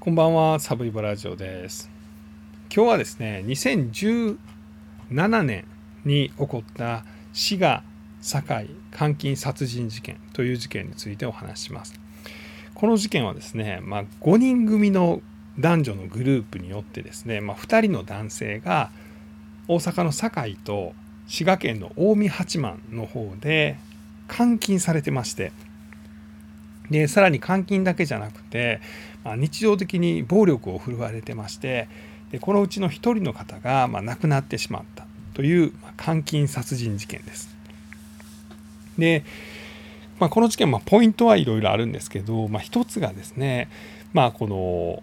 こんばんは、サブイボラジオです。今日はですね、2017年に起こった滋賀堺監禁殺人事件という事件についてお話します。この事件はですね、まあ、5人組の男女のグループによってですね、まあ、2人の男性が大阪の堺と滋賀県の近江八幡の方で監禁されてましてでさらに監禁だけじゃなくて、まあ、日常的に暴力を振るわれてましてでこのうちの1人の方が、まあ、亡くなってしまったという、まあ、監禁殺人事件です。で、まあ、この事件、まあ、ポイントはいろいろあるんですけど、まあ、一つがですね、まあ、この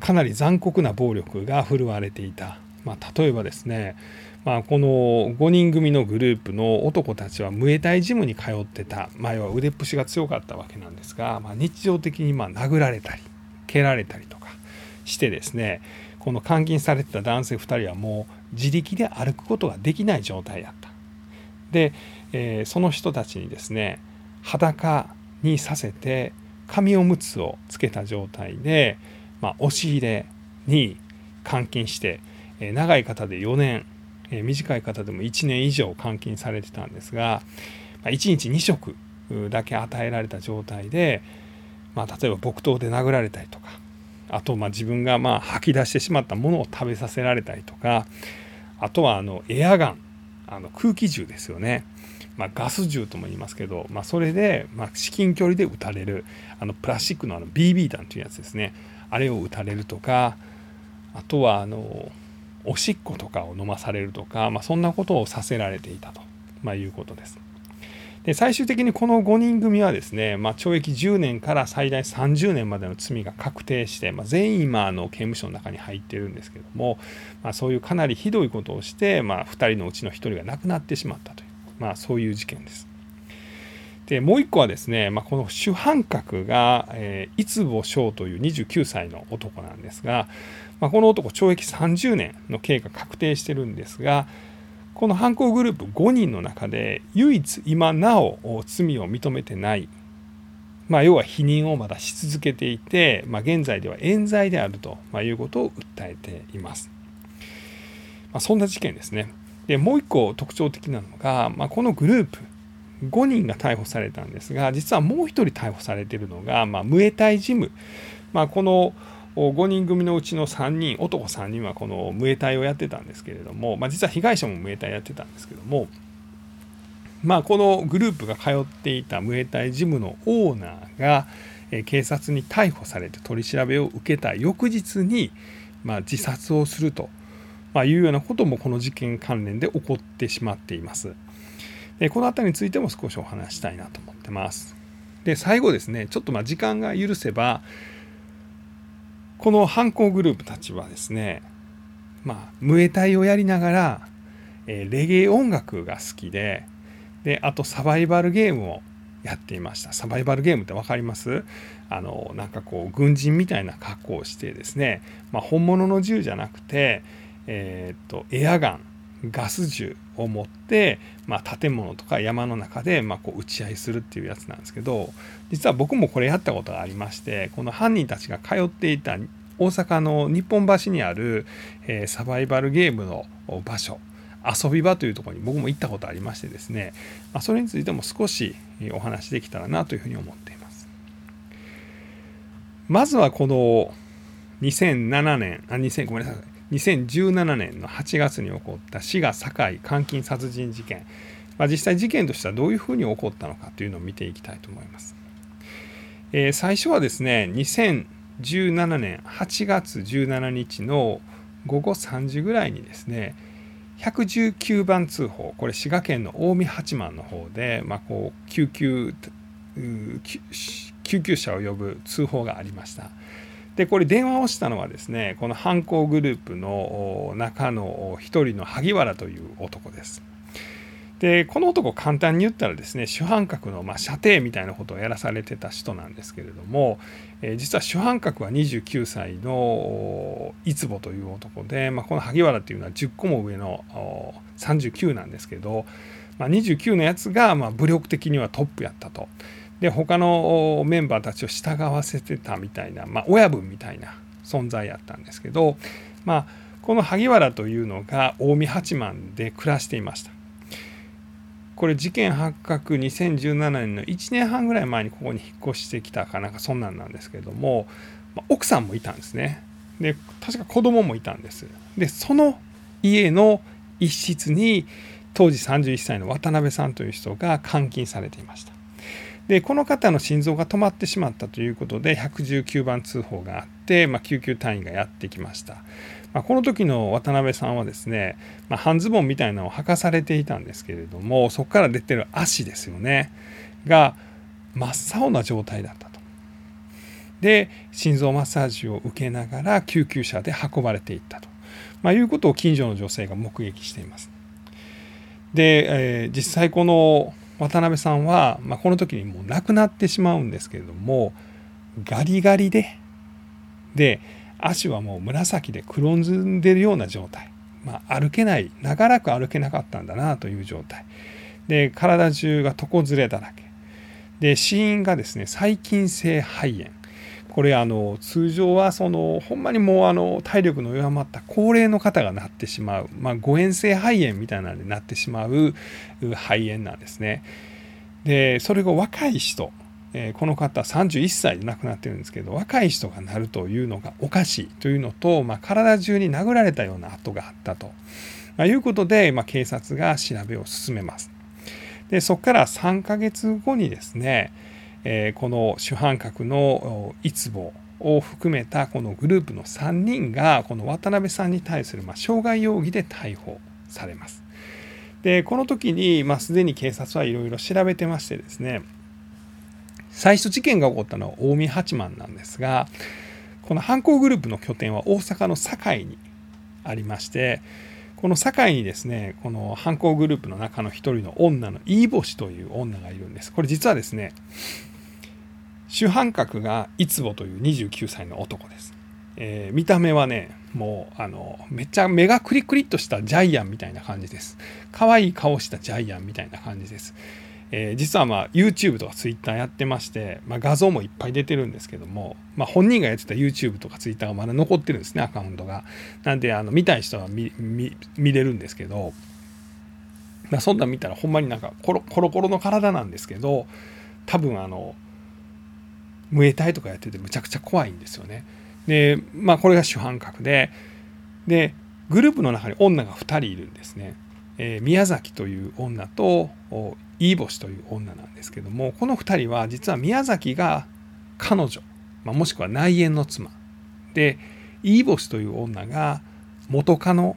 かなり残酷な暴力が振るわれていた、まあ、例えばですねまあ、この5人組のグループの男たちはムエタイジムに通ってた。前は腕っぷしが強かったわけなんですが、まあ、日常的にまあ殴られたり。蹴られたりとかしてですねこの監禁されてた男性2人はもう自力で歩くことができない状態だった。で、えー、その人たちにですね裸にさせて紙おむつをつけた状態で、まあ、押し入れに監禁して、えー、長い方で4年え短い方でも1年以上監禁されてたんですが、ま1日2食だけ与えられた状態で、まあ、例えば木刀で殴られたりとかあとまあ自分がまあ吐き出してしまったものを食べさせられたりとかあとはあのエアガンあの空気銃ですよね、まあ、ガス銃とも言いますけど、まあ、それでま至近距離で撃たれるあのプラスチックのあの BB 弾というやつですねあれを撃たれるとかあとはあのおしっことかを飲まされるとか、まあ、そんなことをさせられていたと、まあ、いうことです。最終的にこの5人組はですね、まあ、懲役10年から最大30年までの罪が確定して、まあ、全員今の刑務所の中に入ってるんですけども、まあ、そういうかなりひどいことをして、まあ、2人のうちの1人が亡くなってしまったという、まあ、そういう事件です。でもう一個はですね、まあ、この主犯格が、えー、五保翔という29歳の男なんですが、まあ、この男懲役30年の刑が確定してるんですがこの犯行グループ5人の中で唯一今なお罪を認めてない、まあ、要は否認をまだし続けていて、まあ、現在では冤罪であるということを訴えています。まあ、そんな事件ですね。でもう一個特徴的なのが、まあ、このグループ5人が逮捕されたんですが実はもう1人逮捕されているのが、まあ、ムエタイジム、まあ、この5人組のうちの3人男3人はこのムエタイをやってたんですけれども、まあ、実は被害者もムエタイやってたんですけども、まあ、このグループが通っていたムエタイジムのオーナーが警察に逮捕されて取り調べを受けた翌日に、まあ、自殺をすると、ま、いうようなこともこの事件関連で起こってしまっています。でこの辺りについても少しお話したいなと思ってます。で最後ですねちょっとま時間が許せばこの犯行グループたちはですねまあムエタイをやりながら、えー、レゲエ音楽が好きでであとサバイバルゲームをやっていました。サバイバルゲームって分かります？あのなんかこう軍人みたいな格好をしてですね、まあ、本物の銃じゃなくて、えー、っとエアガンガス銃を持って、まあ、建物とか山の中で、まあ、こう撃ち合いするっていうやつなんですけど実は僕もこれやったことがありましてこの犯人たちが通っていた大阪の日本橋にある、えー、サバイバルゲームの場所遊び場というところに僕も行ったことありましてですね、まあ、それについても少しお話できたらなというふうに思っています。まずはこの2007年あ2000ごめんなさい2017年の8月に起こった滋賀堺監禁殺人事件、まあ、実際事件としてはどういうふうに起こったのかというのを見ていきたいと思います。えー、最初はですね2017年8月17日の午後3時ぐらいにですね119番通報これ滋賀県の近江八幡の方で、まあ、こう救急救急車を呼ぶ通報がありました。でこれ電話をしたのはですねこの犯行グループの中の一人の萩原という男です。でこの男簡単に言ったらですね主犯格のまあ射程みたいなことをやらされてた人なんですけれども、え、実は主犯格は29歳の五保という男で、まあ、この萩原というのは10個も上の39なんですけど、まあ、29のやつがまあ武力的にはトップやったと。で他のメンバーたちを従わせてたみたいな、まあ、親分みたいな存在やったんですけど、まあ、この萩原というのが近江八幡で暮らしていました。これ事件発覚2017年の1年半ぐらい前にここに引っ越してきたかなんかそんなんなんですけども、まあ、奥さんもいたんですね。で確か子供もいたんです。でその家の一室に当時31歳の渡辺さんという人が監禁されていました。でこの方の心臓が止まってしまったということで119番通報があって、まあ、救急隊員がやってきました。まあ、この時の渡辺さんはですね、まあ、半ズボンみたいなのを履かされていたんですけれどもそこから出てる足ですよねが真っ青な状態だったと。で心臓マッサージを受けながら救急車で運ばれていったと、ま、いうことを近所の女性が目撃しています。で、えー、実際この渡辺さんは、まあ、この時にもう亡くなってしまうんですけれどもガリガリでで足はもう紫で黒ずんでるような状態、まあ、歩けない長らく歩けなかったんだなという状態。で体中が床ずれだらけ。で死因がですね細菌性肺炎。これあの通常はそのほんまにもうあの体力の弱まった高齢の方がなってしまう、まあ、誤嚥性肺炎みたいなのになってしまう肺炎なんですね。でそれが若い人えこの方31歳で亡くなってるんですけど若い人がなるというのがおかしいというのと、まあ、体中に殴られたような跡があったと、まあ、いうことで、まあ、警察が調べを進めます。でそこから3ヶ月後にですね、え、この主犯格の逸保を含めたこのグループの3人がこの渡辺さんに対するま傷害容疑で逮捕されます。でこの時に、まあ、すでに警察はいろいろ調べてましてですね最初事件が起こったのは近江八幡なんですがこの犯行グループの拠点は大阪の堺にありましてこの堺にですねこの犯行グループの中の一人の女の飯星という女がいるんですこれ実はですね主犯格がいつぼという29歳の男です、えー、見た目はねもうあのめっちゃ目がクリクリっとしたジャイアンみたいな感じです。可愛い顔したジャイアンみたいな感じです。えー、実はまあ YouTube とか Twitter やってまして、まあ、画像もいっぱい出てるんですけども、まあ、本人がやってた YouTube とか Twitter がまだ残ってるんですねアカウントが。なんであの見たい人は見見れるんですけど、まあ、そんなん見たらほんまになんかコロコロコロの体なんですけど多分あのムエタイとかやっててむちゃくちゃ怖いんですよね。でまあこれが主犯格ででグループの中に女が2人いるんですね。えー、宮崎という女と飯星という女なんですけどもこの2人は実は宮崎が彼女、まあ、もしくは内縁の妻で飯星という女が元カノ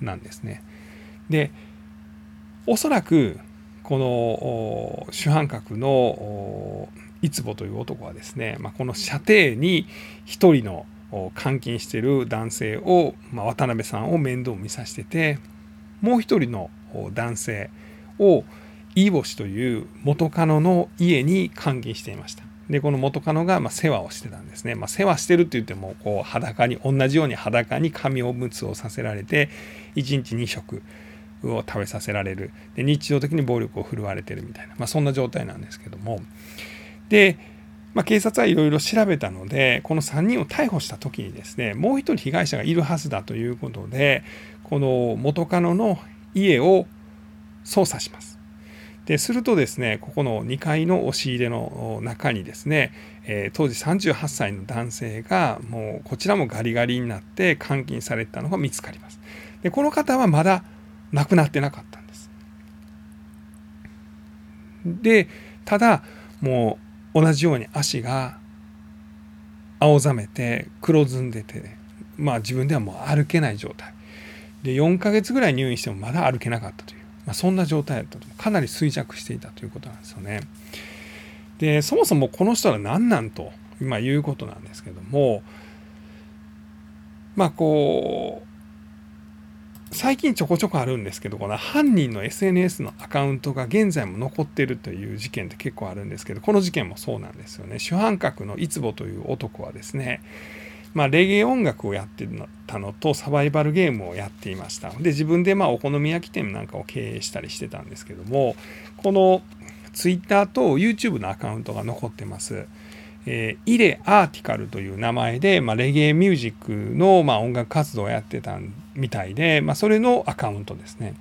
なんですね。でおそらくこの主犯格のいつぼという男はですね、まあ、この射程に一人の監禁してる男性を、まあ、渡辺さんを面倒見させててもう一人の男性を飯星という元カノの家に監禁していました。でこの元カノがま世話をしてたんですね、まあ、世話してるって言ってもこう裸に同じように裸に髪おむつをさせられて1日2食を食べさせられる。で日常的に暴力を振るわれてるみたいな、まあ、そんな状態なんですけども。で、まあ、警察はいろいろ調べたのでこの3人を逮捕した時にですねもう一人被害者がいるはずだということでこの元カノの家を捜査します。でするとですねここの2階の押し入れの中にですね、えー、当時38歳の男性がもうこちらもガリガリになって監禁されたのが見つかりますでこの方はまだ亡くなってなかったんですでただもう同じように足が青ざめて黒ずんでてまあ自分ではもう歩けない状態。で4ヶ月ぐらい入院してもまだ歩けなかったという。まあ、そんな状態だったと。かなり衰弱していたということなんですよね。でそもそもこの人は何なんと今言うことなんですけどもまあこう最近ちょこちょこあるんですけどこの犯人の SNS のアカウントが現在も残ってるという事件って結構あるんですけどこの事件もそうなんですよね主犯格のいつぼという男はですねまあ、レゲエ音楽をやってたのとサバイバルゲームをやっていましたで自分でまあお好み焼き店なんかを経営したりしてたんですけどもこの Twitter と YouTube のアカウントが残ってます。えー、イレアーティカルという名前で、まあ、レゲエミュージックの、まあ、音楽活動をやってたみたいで、まあ、それのアカウントですね。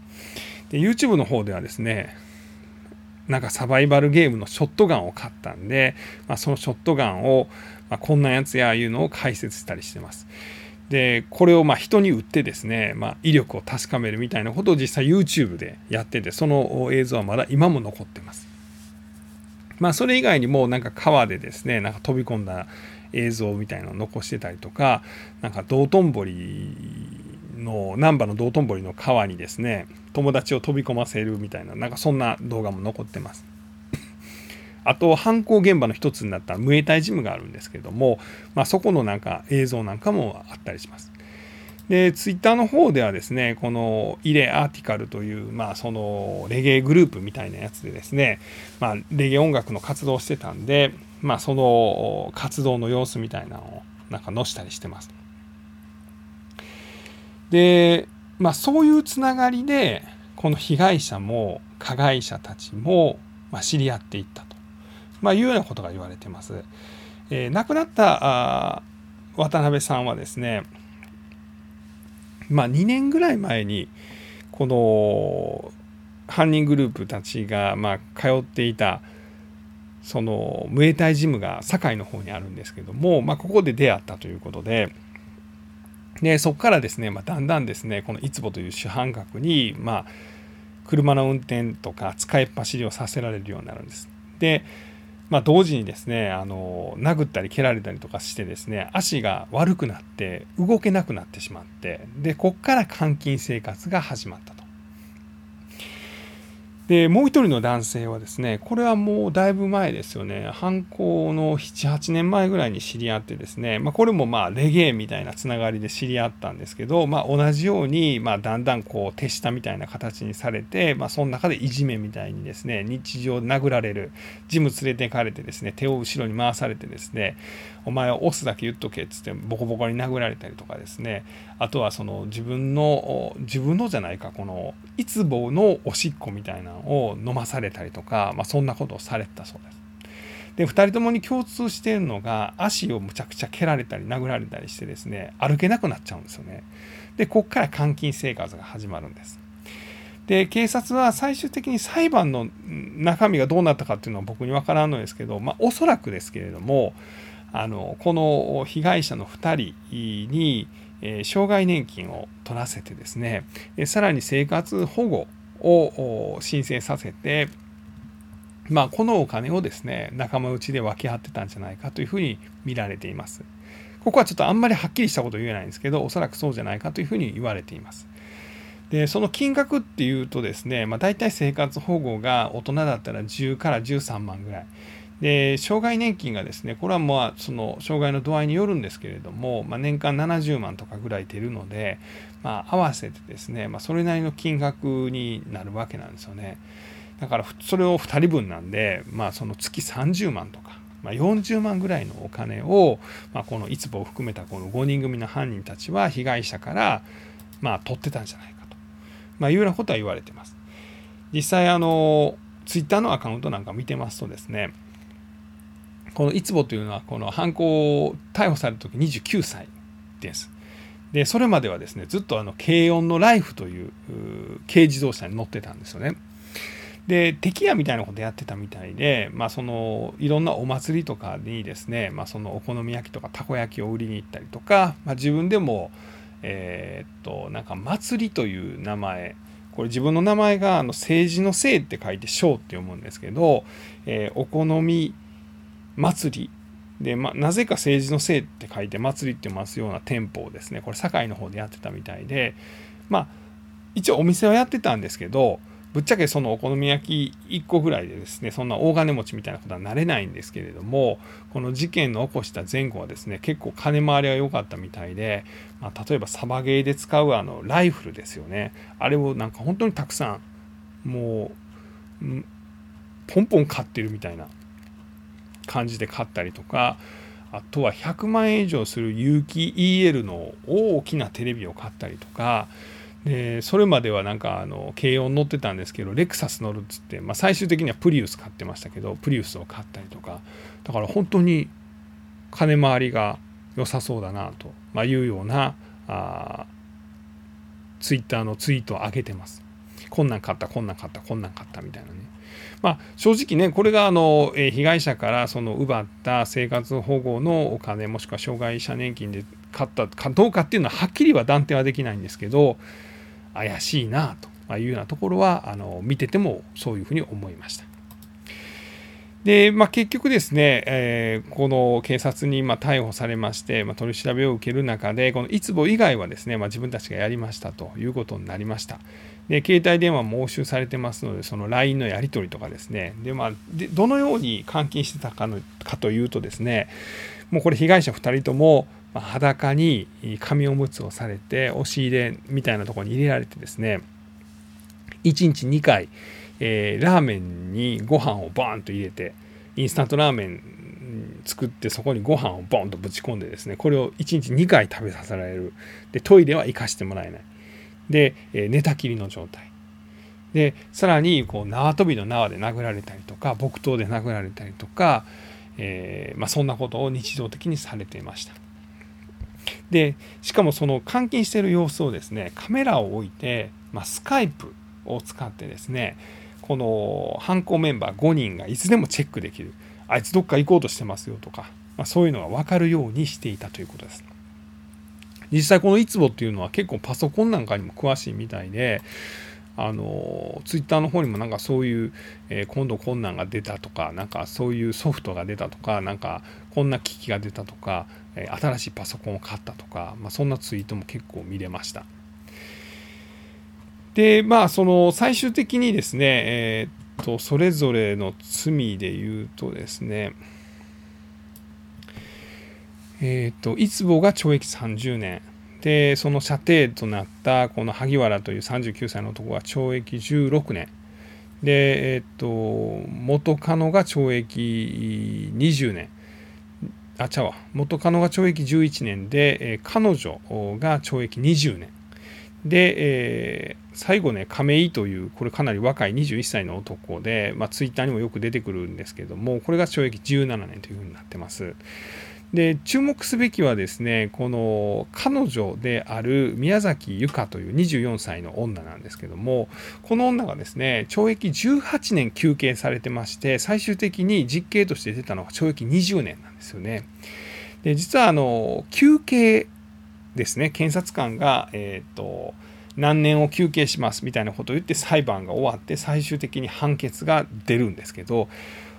で YouTube の方ではですねなんかサバイバルゲームのショットガンを買ったんで、まあ、そのショットガンを、まあ、こんなやつやいうのを解説したりしてます。でこれをまあ人に売ってですね、まあ、威力を確かめるみたいなことを実際 YouTube でやっててその映像はまだ今も残ってます。まあそれ以外にもなんか川でですねなんか飛び込んだ映像みたいなのを残してたりとかなんか道頓堀の難波の道頓堀の川にですね友達を飛び込ませるみたいななんかそんな動画も残ってます。あと犯行現場の一つになったムエタイジムがあるんですけれども、まあ、そこのなんか映像なんかもあったりします。でツイッターの方ではですねこのイレアーティカルという、まあ、そのレゲエグループみたいなやつでですね、まあ、レゲエ音楽の活動をしてたんで、まあ、その活動の様子みたいなのをなんか載したりしてます。で、まあ、そういうつながりでこの被害者も加害者たちも、まあ、知り合っていったと、まあ、いうようなことが言われてます。えー、亡くなったあ渡辺さんはですねまあ、2年ぐらい前にこの犯人グループたちがま通っていたそのムエタイジムが堺の方にあるんですけども、まあ、ここで出会ったということででそこからですね、まあ、だんだんですねこのいつぼという主犯格に、まあ、車の運転とか使いっ走りをさせられるようになるんです。でまあ、同時にですねあの殴ったり蹴られたりとかしてですね足が悪くなって動けなくなってしまってでこっから監禁生活が始まったと。でもう一人の男性はですねこれはもうだいぶ前ですよね。犯行の78年前ぐらいに知り合ってですね、まあ、これもまあレゲエみたいなつながりで知り合ったんですけど、まあ、同じようにまあだんだんこう手下みたいな形にされて、まあ、その中でいじめみたいにですね日常殴られるジム連れてかれてですね手を後ろに回されてですねお前は押すだけ言っとけっつってボコボコに殴られたりとかですねあとはその自分の自分のじゃないかこのいつぼのおしっこみたいなのを飲まされたりとか、まあ、そんなことをされたそうです。で2人ともに共通しているのが足をむちゃくちゃ蹴られたり殴られたりしてですね歩けなくなっちゃうんですよね。でこっから監禁生活が始まるんです。で警察は最終的に裁判の中身がどうなったかっていうのは僕に分からんのですけど、まあ、おそらくですけれどもあのこの被害者の2人に、え、障害年金を取らせてですねさらに生活保護を申請させてまあ、このお金をですね仲間内で分け合ってたんじゃないかというふうに見られています。ここはちょっとあんまりはっきりしたこと言えないんですけどおそらくそうじゃないかというふうに言われています。でその金額っていうとですね、まあ、大体生活保護が大人だったら10から13万ぐらいで障害年金がですねこれはまあその障害の度合いによるんですけれども、まあ、年間70万とかぐらい出るので、まあ、合わせてですね、まあ、それなりの金額になるわけなんですよね。だからそれを2人分なんで、まあ、その月30万とか、まあ、40万ぐらいのお金を、まあ、このいつぼを含めたこの5人組の犯人たちは被害者から、まあ、取ってたんじゃないかと、まあ、いうようなことは言われてます。実際あのツイッターのアカウントなんか見てますとですねこのいつぼというのはこの犯行を逮捕された時29歳です。でそれまではですねずっとあの軽音のライフという軽自動車に乗ってたんですよね。で敵屋みたいなことやってたみたいで、まあ、そのいろんなお祭りとかにですね、まあ、そのお好み焼きとかたこ焼きを売りに行ったりとか、まあ、自分でもえー、っとなんか祭りという名前これ自分の名前があの政治のせいって書いて章って読むんですけど、えー、お好み祭り。で、まなぜか政治のせいって書いて祭りってますような店舗をですね。これ堺の方でやってたみたいで。まあ一応お店はやってたんですけどぶっちゃけそのお好み焼き1個ぐらいでですねそんな大金持ちみたいなことはなれないんですけれどもこの事件の起こした前後はですね結構金回りは良かったみたいで、まあ、例えばサバゲーで使うあのライフルですよね。あれをなんか本当にたくさんもうポンポン買ってるみたいな感じで買ったりとかあとは100万円以上する有機 EL の大きなテレビを買ったりとかでそれまではなんかあの軽音乗ってたんですけどレクサス乗るっつって、まあ、最終的にはプリウス買ってましたけどプリウスを買ったりとかだから本当に金回りが良さそうだなと、まあ、いうようなあツイッターのツイートを上げてます。こんなん買ったこんなん買ったこんなん買ったみたいなね。まあ、正直ねこれがあの、被害者からその奪った生活保護のお金もしくは障害者年金で買ったかどうかっていうのははっきりは断定はできないんですけど怪しいなというようなところはあの見ててもそういうふうに思いました。で、まあ、結局ですね、えー、この警察にま逮捕されまして、まあ、取り調べを受ける中で、このいつぼ以外はですね、まあ、自分たちがやりましたということになりました。で、携帯電話も押収されてますので、その LINE のやり取りとかですね、で、まあ、でどのように監禁してたかのかというとですね、もうこれ被害者2人とも、裸に紙おむつをされて、押し入れみたいなところに入れられてですね、1日2回、えー、ラーメンにご飯をバーンと入れてインスタントラーメン作ってそこにご飯をボンとぶち込んでですねこれを1日2回食べさせられる。でトイレは行かしてもらえない。で、えー、寝たきりの状態。でさらにこう縄跳びの縄で殴られたりとか木刀で殴られたりとか、えー、まあ、そんなことを日常的にされていました。でしかもその監禁している様子をですねカメラを置いて、まあ、スカイプを使ってですねこの犯行メンバー5人がいつでもチェックできるあいつどっか行こうとしてますよとか、まあ、そういうのが分かるようにしていたということです。実際このいつぼっていうのは結構パソコンなんかにも詳しいみたいであのツイッターの方にもなんかそういう、えー、今度困難が出たとかなんかそういうソフトが出たとかなんかこんな機器が出たとか、えー、新しいパソコンを買ったとか、まあ、そんなツイートも結構見れました。でまあその最終的にですね、えー、っとそれぞれの罪で言うとですねえー、っといつぼが懲役30年。でその射程となったこの萩原という39歳の男は懲役16年。でえー、っと元カノが懲役20年。あちゃわ。元カノが懲役11年で、えー、彼女が懲役20年。で、えー、最後ね亀井というこれかなり若い21歳の男で、まあ、ツイッターにもよく出てくるんですけどもこれが懲役17年というふうになってます。で注目すべきはですねこの彼女である宮崎由香という24歳の女なんですけどもこの女がですね懲役18年求刑されてまして最終的に実刑として出たのが懲役20年なんですよね。で実はあの求刑ですね検察官が、えーと、何年を求刑しますみたいなことを言って裁判が終わって最終的に判決が出るんですけど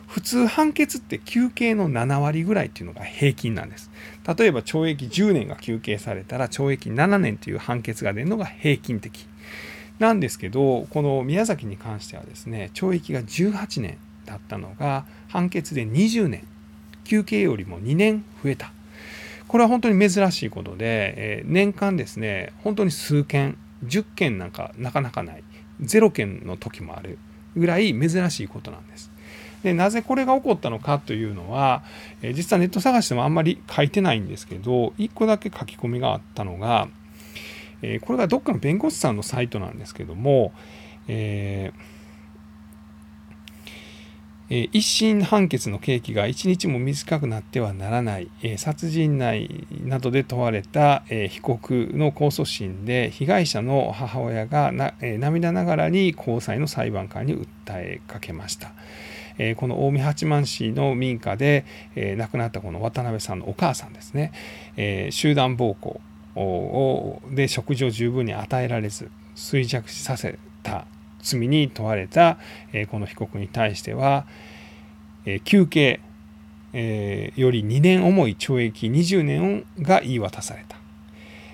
普通判決って求刑の7割ぐらいっていうのが平均なんです。例えば懲役10年が求刑されたら懲役7年という判決が出るのが平均的なんですけどこの宮崎に関してはですね懲役が18年だったのが判決で20年求刑よりも2年増えた。これは本当に珍しいことで、え、年間ですね本当に数件10件なんかなかなかない0件の時もあるぐらい珍しいことなんです。でなぜこれが起こったのかというのは、え、実はネット探してもあんまり書いてないんですけど1個だけ書き込みがあったのが、え、これがどっかの弁護士さんのサイトなんですけども、えーえ一審判決の刑期が一日も短くなってはならない、殺人内などで問われた、被告の控訴審で被害者の母親がな、涙ながらに高裁の裁判官に訴えかけました。この近江八幡市の民家で、亡くなったこの渡辺さんのお母さんですね、集団暴行で食事を十分に与えられず衰弱させた罪に問われた、えこの被告に対しては、え求刑、えより2年重い懲役20年が言い渡された、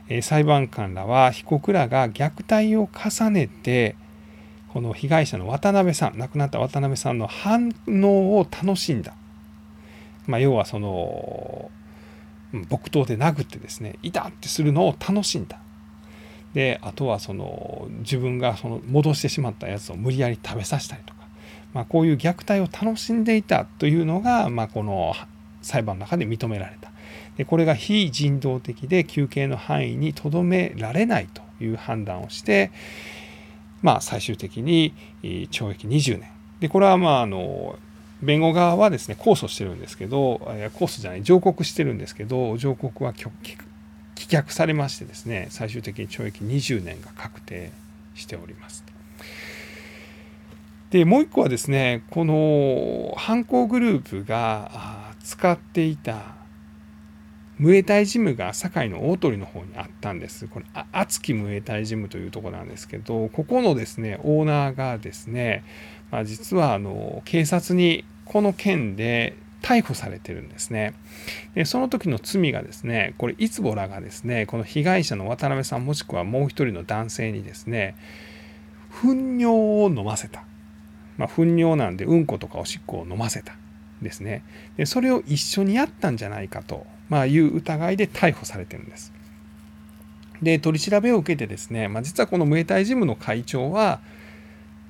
え裁判官らは被告らが虐待を重ねてこの被害者の渡辺さん亡くなった渡辺さんの反応を楽しんだ、まあ、要はその木刀で殴ってですね痛ってするのを楽しんだ。であとはその自分がその戻してしまったやつを無理やり食べさせたりとか、まあ、こういう虐待を楽しんでいたというのが、まあ、この裁判の中で認められた。でこれが非人道的で求刑の範囲にとどめられないという判断をして、まあ、最終的に懲役20年。でこれはまああの弁護側はですね控訴してるんですけど控訴じゃない上告してるんですけど上告は棄却されましてですね最終的に懲役20年が確定しております。でもう一個はですねこの犯行グループが使っていたムエタイジムが堺の大鳥の方にあったんです。これ熱きムエタイジムというとこなんですけどここのですねオーナーがですね、まあ、実はあの警察にこの件で逮捕されてるんですね。でその時の罪がですねこれいつぼらがですねこの被害者の渡辺さんもしくはもう一人の男性にですね糞尿を飲ませた。まあ、糞尿なんでうんことかおしっこを飲ませた。ですね。でそれを一緒にやったんじゃないかと、まあ、いう疑いで逮捕されてるんです。で取り調べを受けてですね、まあ、実はこのムエタイジムの会長は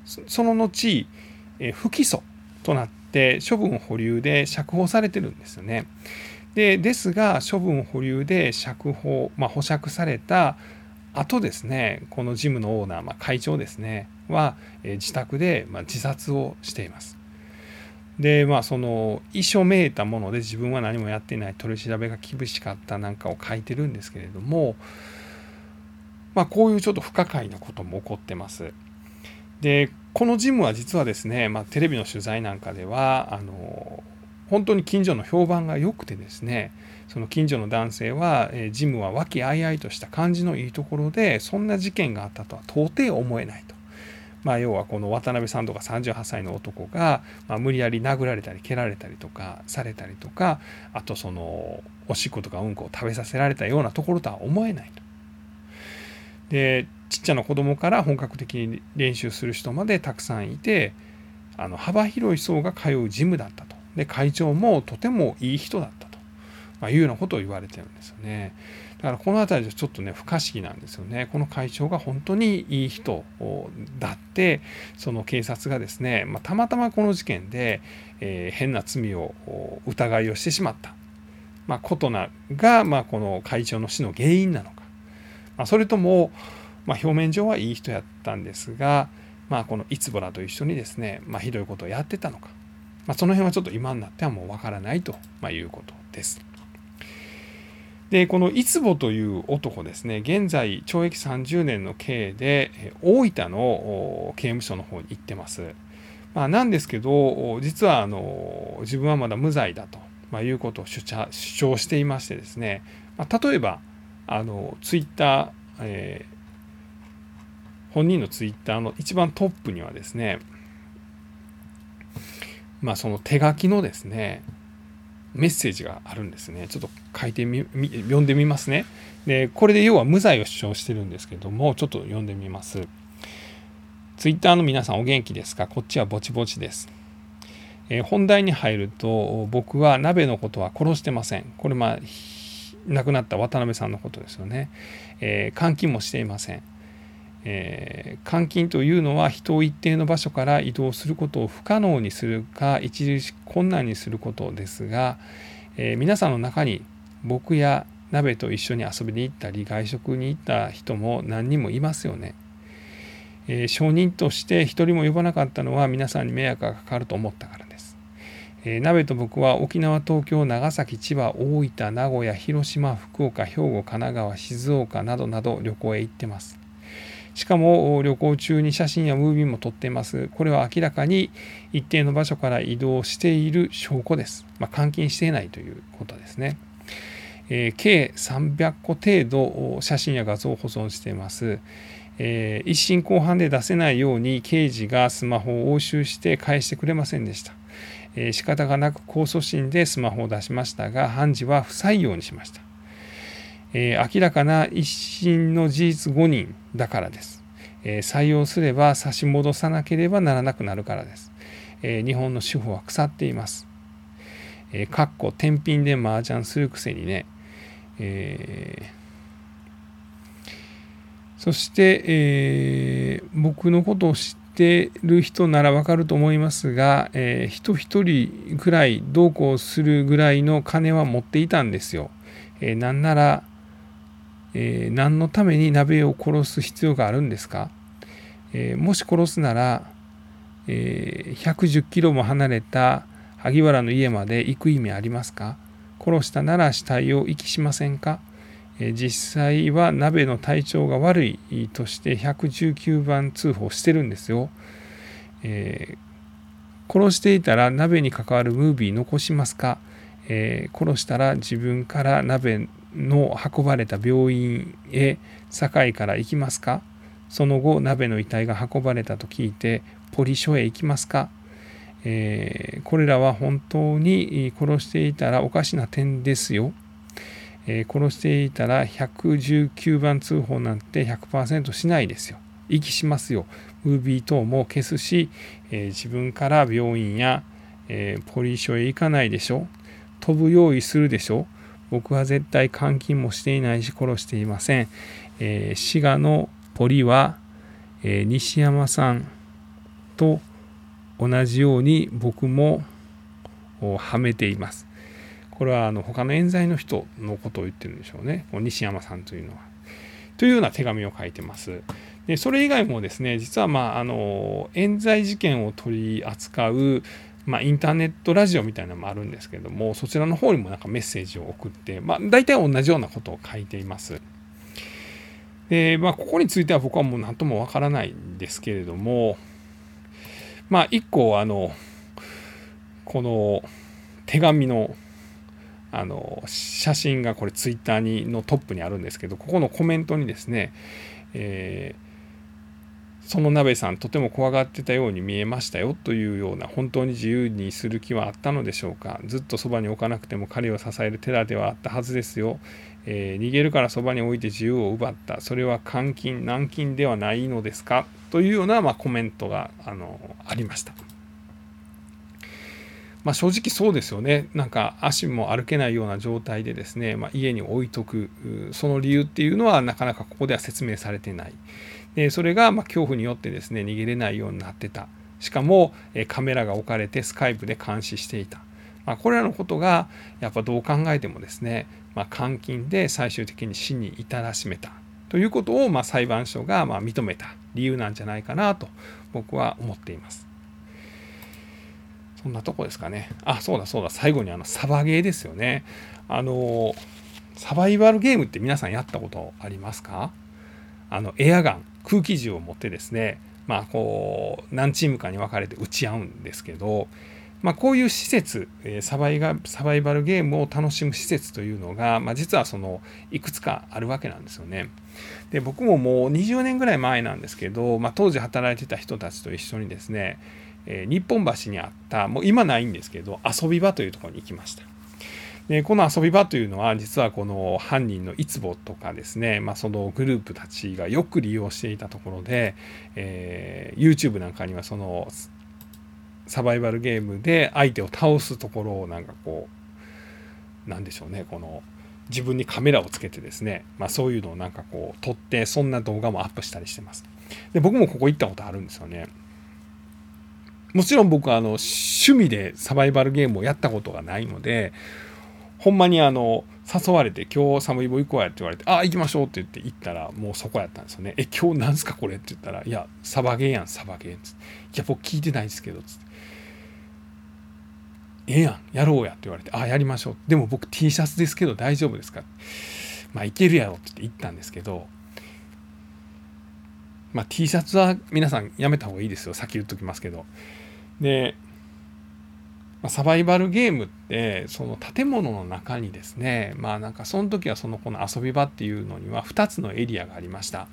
その後不起訴となって処分保留で釈放されてるんですよね。でですが処分保留で釈放、まあ、保釈された後ですねこのジムのオーナー、まあ、会長ですねは、え自宅で、ま自殺をしています。でまあその遺書めいたもので自分は何もやっていない取り調べが厳しかったなんかを書いてるんですけれどもまあこういうちょっと不可解なことも起こってます。でこのジムは実はですね、まあ、テレビの取材なんかではあの本当に近所の評判が良くてですねその近所の男性は、えジムは和気あいあいとした感じのいいところでそんな事件があったとは到底思えないと。まあ、要はこの渡辺さんとか38歳の男が、まあ、無理やり殴られたり蹴られたりとかされたりとかあとそのおしっことかうんこを食べさせられたようなところとは思えないと。でちっちゃな子供から本格的に練習する人までたくさんいてあの幅広い層が通うジムだったと。で会長もとてもいい人だったと、まあ、いうようなことを言われてるんですよね。だからこの辺りでちょっとね不可思議なんですよね。この会長が本当にいい人だってその警察がですね、まあ、たまたまこの事件で、えー、変な罪を疑いをしてしまった、まあ、ことなが、まあ、この会長の死の原因なのか、まあ、それとも、まあ、表面上はいい人やったんですが、まあ、このいつぼらと一緒にですね、まあ、ひどいことをやってたのか、まあ、その辺はちょっと今になってはもうわからないと、まいうことです。でこのいつぼという男ですね現在懲役30年の刑で大分の刑務所の方に行ってます。まあ、なんですけど実はあの自分はまだ無罪だと、まあ、いうことを主張していましてですね、まあ、例えばあのツイッター、えー、本人のツイッターの一番トップにはですねまあその手書きのですねメッセージがあるんですね。ちょっと書いてみ、読んでみますね。で、これで要は無罪を主張してるんですけども、ちょっと読んでみます。ツイッターの皆さんお元気ですか？こっちはぼちぼちです。えー、本題に入ると、僕は鍋のことは殺してません。これまあ、亡くなった渡辺さんのことですよね。えー、監禁もしていません。えー、監禁というのは人を一定の場所から移動することを不可能にするか著しく困難にすることですが、えー、皆さんの中に僕や鍋と一緒に遊びに行ったり外食に行った人も何人もいますよね。えー、証人として一人も呼ばなかったのは皆さんに迷惑がかかると思ったからです。えー、鍋と僕は沖縄、東京、長崎、千葉、大分、名古屋、広島、福岡、兵庫、神奈川、静岡などなど旅行へ行ってます。しかも旅行中に写真やムービーも撮っています。これは明らかに一定の場所から移動している証拠です。まあ、監禁していないということですね。えー、計300個程度写真や画像を保存しています。えー、一審後半で出せないように刑事がスマホを押収して返してくれませんでした。えー、仕方がなく控訴審でスマホを出しましたが判事は不採用にしました。えー、明らかな一審の事実誤認だからです、えー、採用すれば差し戻さなければならなくなるからです、えー、日本の司法は腐っています、え、かっこ天品で麻雀するくせにね、えー、そして、えー、僕のことを知ってる人ならわかると思いますが、えー、人一人くらいどうこうするぐらいの金は持っていたんですよ。えー、なんならえー、何のために鍋を殺す必要があるんですか、えー、もし殺すなら、えー、110キロも離れた萩原の家まで行く意味ありますか？殺したなら死体を遺棄しませんか、えー、実際は鍋の体調が悪いとして119番通報してるんですよ。え、殺していたら鍋に関わるムービー残しますか、え、殺したら自分から鍋の運ばれた病院へ堺から行きますか？その後鍋の遺体が運ばれたと聞いてポリ署へ行きますか、えー、これらは本当に殺していたらおかしな点ですよ、えー、殺していたら119番通報なんて100%しないですよ。遺棄しますよ。ムービー等も消すし、えー、自分から病院や、えポリ署へ行かないでしょ。飛ぶ用意するでしょ。僕は絶対監禁もしていないし殺していません。えー、滋賀のポリは、えー、西山さんと同じように僕もはめています。これはあの他の冤罪の人のことを言ってるんでしょうね。西山さんというのは。というような手紙を書いてます。でそれ以外もですね実はまああの冤罪事件を取り扱うまあ、インターネットラジオみたいなのもあるんですけどもそちらの方にもなんかメッセージを送って、まあ、大体同じようなことを書いています。でまあ、ここについては僕はもう何ともわからないんですけれどもまあ一個あのこの手紙のあの写真がこれツイッターにのトップにあるんですけどここのコメントにですね、えーその鍋さんとても怖がってたように見えましたよというような本当に自由にする気はあったのでしょうか。ずっとそばに置かなくても彼を支える手立てはあったはずですよ、えー、逃げるからそばに置いて自由を奪った。それは監禁軟禁ではないのですかというような、まあ、コメントがあのありました。まあ、正直そうですよね。なんか足も歩けないような状態でですね、まあ、家に置いとくその理由っていうのはなかなかここでは説明されてない。でそれがま恐怖によってですね逃げれないようになってた。しかもカメラが置かれてスカイプで監視していた、まあ、これらのことがやっぱどう考えてもですね、まあ、監禁で最終的に死に至らしめた。ということをま裁判所がま認めた。理由なんじゃないかなと僕は思っています。そんなとこですかね。あ、そうだそうだ、最後にあのサバゲーですよね。あの、サバイバルゲームって皆さんやったことありますか？あのエアガン、空気銃を持ってですね、まあこう何チームかに分かれて撃ち合うんですけど、まあ、こういう施設、サバイがサバイバルゲームを楽しむ施設というのが、まあ、実はそのいくつかあるわけなんですよね。で僕ももう20年ぐらい前なんですけど、まあ、当時働いてた人たちと一緒にですねえー、日本橋にあったもう今ないんですけど遊び場というところに行きました。でこの遊び場というのは実はこの犯人のいつぼとかですね、まあ、そのグループたちがよく利用していたところで、えー、YouTube なんかにはそのサバイバルゲームで相手を倒すところをなんかこうなんでしょうねこの自分にカメラをつけてですね、まあ、そういうのをなんかこう撮ってそんな動画もアップしたりしてます。で僕もここ行ったことあるんですよね。もちろん僕はあの趣味でサバイバルゲームをやったことがないのでほんまにあの誘われて「今日サムイボ行こうや」って言われて「ああ行きましょう」って言って行ったらもうそこやったんですよね「え今日なんすかこれ」って言ったら「いやサバゲーやんサバゲー」っつって「いや僕聞いてないですけど」つって「ええやんやろうや」って言われて「ああやりましょう」でも僕 T シャツですけど大丈夫ですかまあいけるやろって言って行ったんですけど。まあ T シャツは皆さんやめた方がいいですよ。先言っときますけど。で、まあ、サバイバルゲームってその建物の中にですねまあなんかその時はそのこの遊び場っていうのには2つのエリアがありました。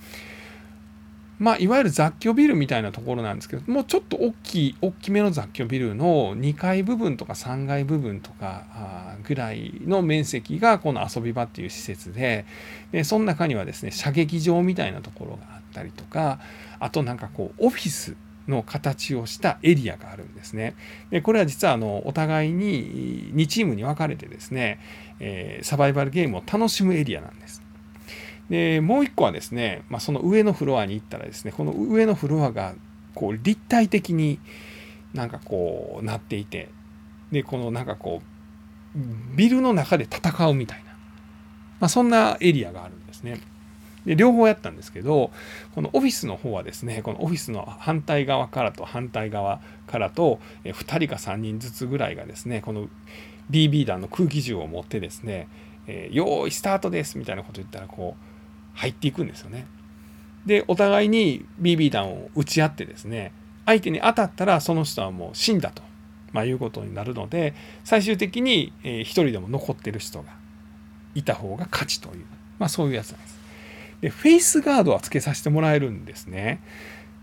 まあ、いわゆる雑居ビルみたいなところなんですけどもうちょっと大きい大きめの雑居ビルの2階部分とか3階部分とかぐらいの面積がこの遊び場っていう施設ででその中にはですね射撃場みたいなところがあったりとかあとなんかこうオフィスの形をしたエリアがあるんですね。でこれは実はあのお互いに2チームに分かれてですね、えー、サバイバルゲームを楽しむエリアなんです。でもう一個はですね、まあ、その上のフロアに行ったらですねこの上のフロアがこう立体的になんかこうなっていてでこのなんかこうビルの中で戦うみたいな、まあ、そんなエリアがあるん。ですね。で両方やったんですけどこのオフィスの方はですねこのオフィスの反対側からと反対側からと2人か3人ずつぐらいがですねこの BB 弾の空気銃を持ってですね「えー、用意スタートです」みたいなこと言ったらこう入っていくんですよね。でお互いに BB 弾を撃ち合ってですね相手に当たったらその人はもう死んだと、まあ、いうことになるので最終的に、1人でも残ってる人がいた方が勝ちという、まあ、そういうやつなんです。でフェイスガードはつけさせてもらえるんですね。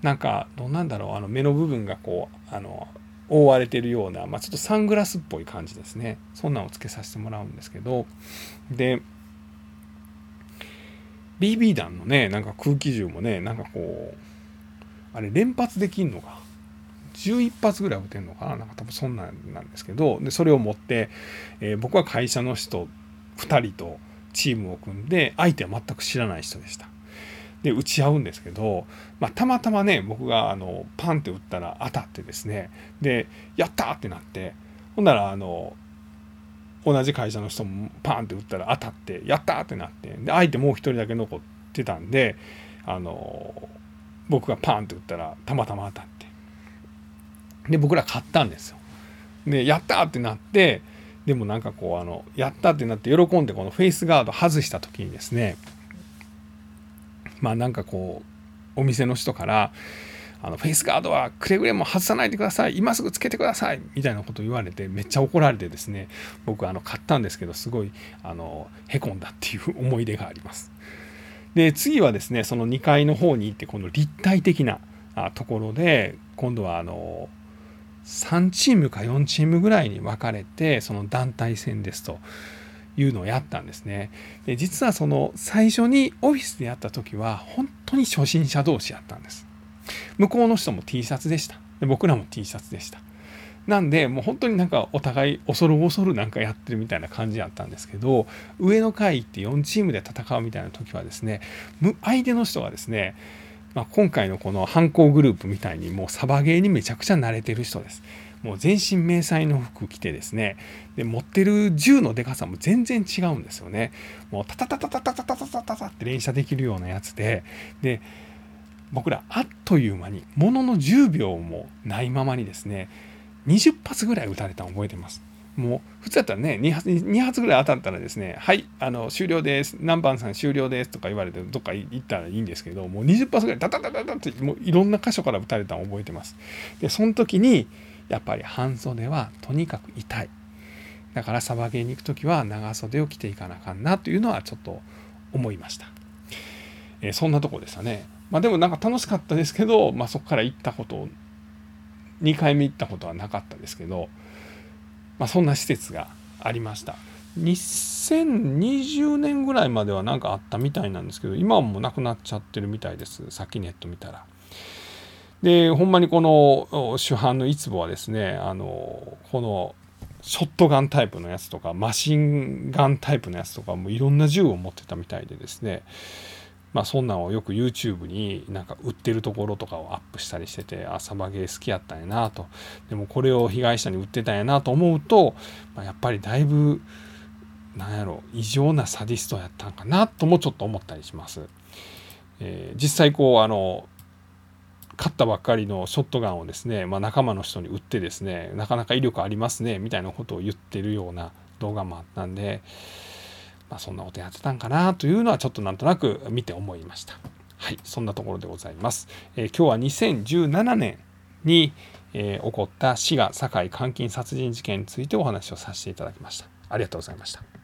なんかどうなんだろう。あの目の部分がこうあの覆われてるような、まあ、ちょっとサングラスっぽい感じですね。そんなのをつけさせてもらうんですけど。で BB 弾のねなんか空気銃もねなんかこうあれ連発できんのか。11発ぐらい撃てんのかな。なんか多分そんなんなんですけど。でそれを持って、えー、僕は会社の人2人とチームを組んで相手は全く知らない人でした。で打ち合うんですけど、まあ、たまたまね僕があのパンって打ったら当たってですねで「やった!」ってなってほんならあの同じ会社の人もパンって打ったら当たって「やった!」ってなってで相手もう一人だけ残ってたんであの僕がパンって打ったらたまたま当たってで僕ら買ったんですよ。で「やった!」ってなってでもなんかこうあのやったってなって喜んでこのフェイスガード外した時にですねまあなんかこうお店の人からあのフェイスガードはくれぐれも外さないでください。今すぐつけてください。みたいなことを言われてめっちゃ怒られてですね僕あの買ったんですけどすごいあのへこんだっていう思い出があります。で次はですねその2階の方に行ってこの立体的なところで今度はあの3チームか4チームぐらいに分かれてその団体戦ですというのをやったんですね。で実はその最初にオフィスでやった時は本当に初心者同士やったんです。向こうの人も T シャツでした。で僕らも T シャツでした。なんでもう本当になんかお互い恐る恐るなんかやってるみたいな感じやったんですけど上の階行って4チームで戦うみたいな時はですね相手の人がですねまあ、今回のこの犯行グループみたいにもうサバゲーにめちゃくちゃ慣れてる人です。もう全身迷彩の服着てですねで持ってる銃のでかさも全然違うんですよね。もうタタタタタタタタタタタって連射できるようなやつでで僕らあっという間にものの10秒もないままにですね20発ぐらい撃たれたの覚えてます。もう普通だったらね2発 ,2 発ぐらい当たったらですね「はいあの終了です何番さん終了です」とか言われてどっか行ったらいいんですけどもう20発ぐらいダダダダダってもういろんな箇所から撃たれたのを覚えてます。でその時にやっぱり半袖はとにかく痛い。だからサバゲーに行く時は長袖を着ていかなあかんなというのはちょっと思いました。えー、そんなとこでしたね。まあでもなんか楽しかったですけど、まあ、そこから行ったこと2回目行ったことはなかったですけどまあ、そんな施設がありました。2020年ぐらいまでは何かあったみたいなんですけど今はもうなくなっちゃってるみたいですさっきネット見たら。でほんまにこの主犯のいつぼはですねあのこのショットガンタイプのやつとかマシンガンタイプのやつとかもいろんな銃を持ってたみたいでですねまあ、そんなんをよく YouTube になんか売ってるところとかをアップしたりしててあサバゲー好きやったんやなとでもこれを被害者に売ってたんやなと思うと、まあ、やっぱりだいぶなんやろ異常なサディストやったんかなともちょっと思ったりします。えー、実際こうあの買ったばっかりのショットガンをですね、まあ、仲間の人に売ってですねなかなか威力ありますねみたいなことを言ってるような動画もあったんでまあ、そんなことやってたんかなというのはちょっとなんとなく見て思いました。はい、そんなところでございます。えー、今日は2017年に、えー、起こった滋賀堺監禁殺人事件についてお話をさせていただきました。ありがとうございました。